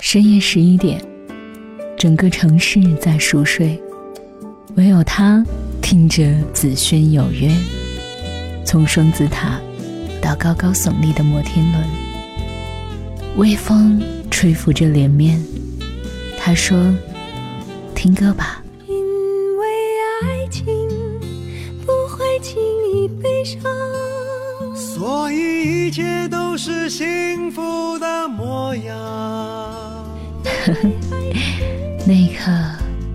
深夜十一点，整个城市在熟睡，唯有他听着紫萱有约。从双子塔到高高耸立的摩天轮，微风吹拂着脸面。他说：“听歌吧。”因为爱情不会轻易悲伤，所以一切都是幸福的模样。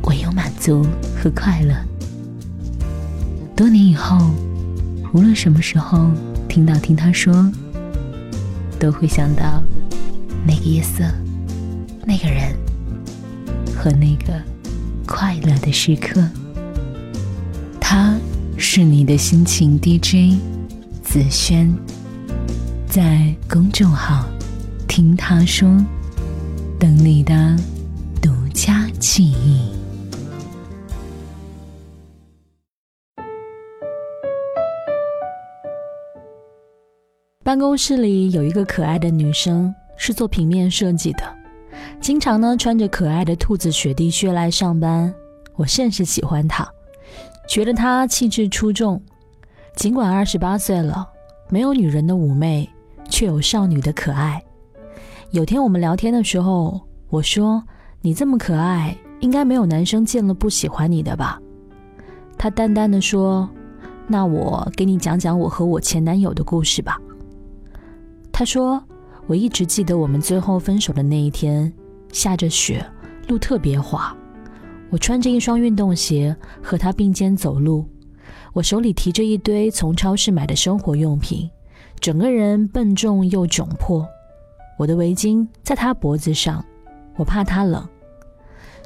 唯有满足和快乐。多年以后，无论什么时候听到听他说，都会想到那个夜色、那个人和那个快乐的时刻。他是你的心情 DJ 子轩，在公众号听他说。等你的独家记忆。办公室里有一个可爱的女生，是做平面设计的，经常呢穿着可爱的兔子雪地靴来上班。我甚是喜欢她，觉得她气质出众。尽管二十八岁了，没有女人的妩媚，却有少女的可爱。有天我们聊天的时候，我说：“你这么可爱，应该没有男生见了不喜欢你的吧？”他淡淡的说：“那我给你讲讲我和我前男友的故事吧。”他说：“我一直记得我们最后分手的那一天，下着雪，路特别滑。我穿着一双运动鞋和他并肩走路，我手里提着一堆从超市买的生活用品，整个人笨重又窘迫。”我的围巾在他脖子上，我怕他冷。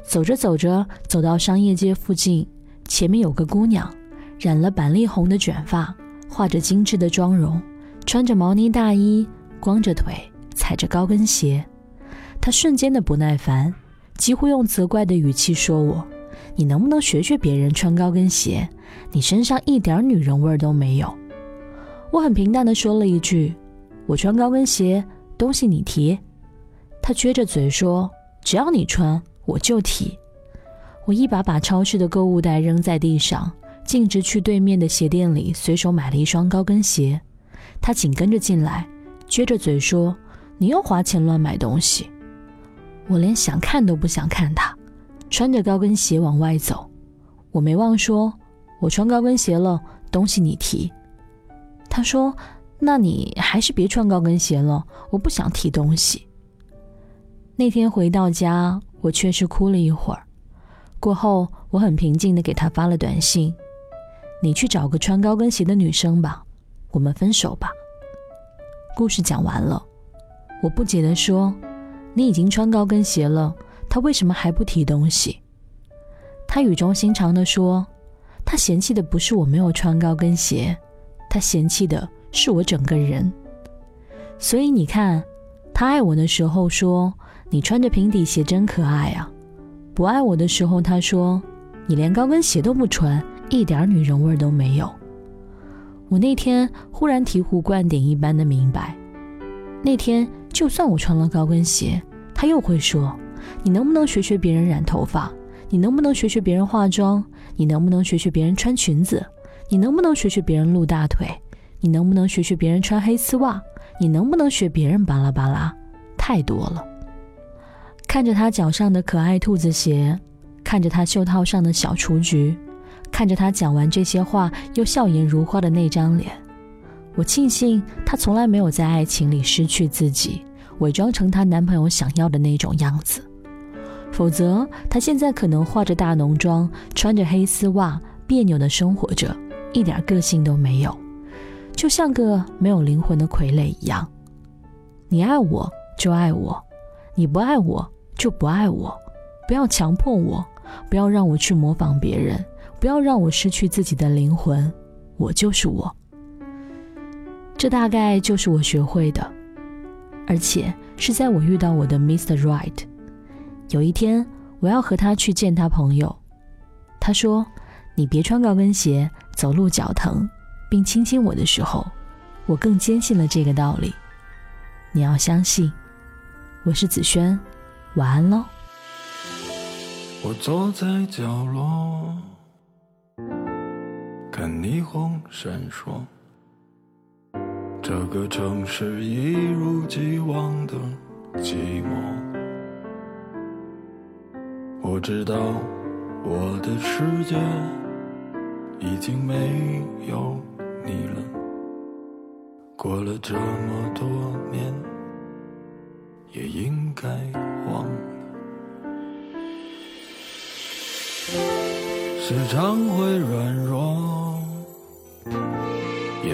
走着走着，走到商业街附近，前面有个姑娘，染了板栗红的卷发，画着精致的妆容，穿着毛呢大衣，光着腿，踩着高跟鞋。她瞬间的不耐烦，几乎用责怪的语气说我：“你能不能学学别人穿高跟鞋？你身上一点女人味都没有。”我很平淡的说了一句：“我穿高跟鞋。”东西你提，他撅着嘴说：“只要你穿，我就提。”我一把把超市的购物袋扔在地上，径直去对面的鞋店里，随手买了一双高跟鞋。他紧跟着进来，撅着嘴说：“你又花钱乱买东西。”我连想看都不想看他，穿着高跟鞋往外走。我没忘说：“我穿高跟鞋了，东西你提。”他说。那你还是别穿高跟鞋了，我不想提东西。那天回到家，我确实哭了一会儿。过后，我很平静的给他发了短信：“你去找个穿高跟鞋的女生吧，我们分手吧。”故事讲完了，我不解的说：“你已经穿高跟鞋了，他为什么还不提东西？”他语重心长的说：“他嫌弃的不是我没有穿高跟鞋，他嫌弃的。”是我整个人，所以你看，他爱我的时候说你穿着平底鞋真可爱啊；不爱我的时候，他说你连高跟鞋都不穿，一点女人味都没有。我那天忽然醍醐灌顶一般的明白，那天就算我穿了高跟鞋，他又会说你能不能学学别人染头发？你能不能学学别人化妆？你能不能学学别人穿裙子？你能不能学学别人露大腿？你能不能学学别人穿黑丝袜？你能不能学别人巴拉巴拉？太多了。看着他脚上的可爱兔子鞋，看着他袖套上的小雏菊，看着他讲完这些话又笑颜如花的那张脸，我庆幸他从来没有在爱情里失去自己，伪装成她男朋友想要的那种样子。否则，他现在可能化着大浓妆，穿着黑丝袜，别扭的生活着，一点个性都没有。就像个没有灵魂的傀儡一样，你爱我就爱我，你不爱我就不爱我，不要强迫我，不要让我去模仿别人，不要让我失去自己的灵魂，我就是我。这大概就是我学会的，而且是在我遇到我的 Mr. Right。有一天，我要和他去见他朋友，他说：“你别穿高跟鞋，走路脚疼。”并亲亲我的时候，我更坚信了这个道理。你要相信，我是子轩，晚安喽。我坐在角落，看霓虹闪烁，这个城市一如既往的寂寞。我知道我的世界已经没有你了，过了这么多年，也应该忘了。时常会软弱，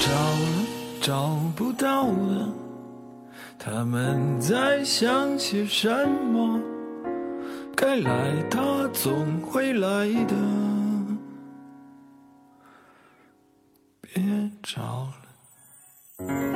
找了，找不到了，他们在想些什么？该来，他总会来的，别找了。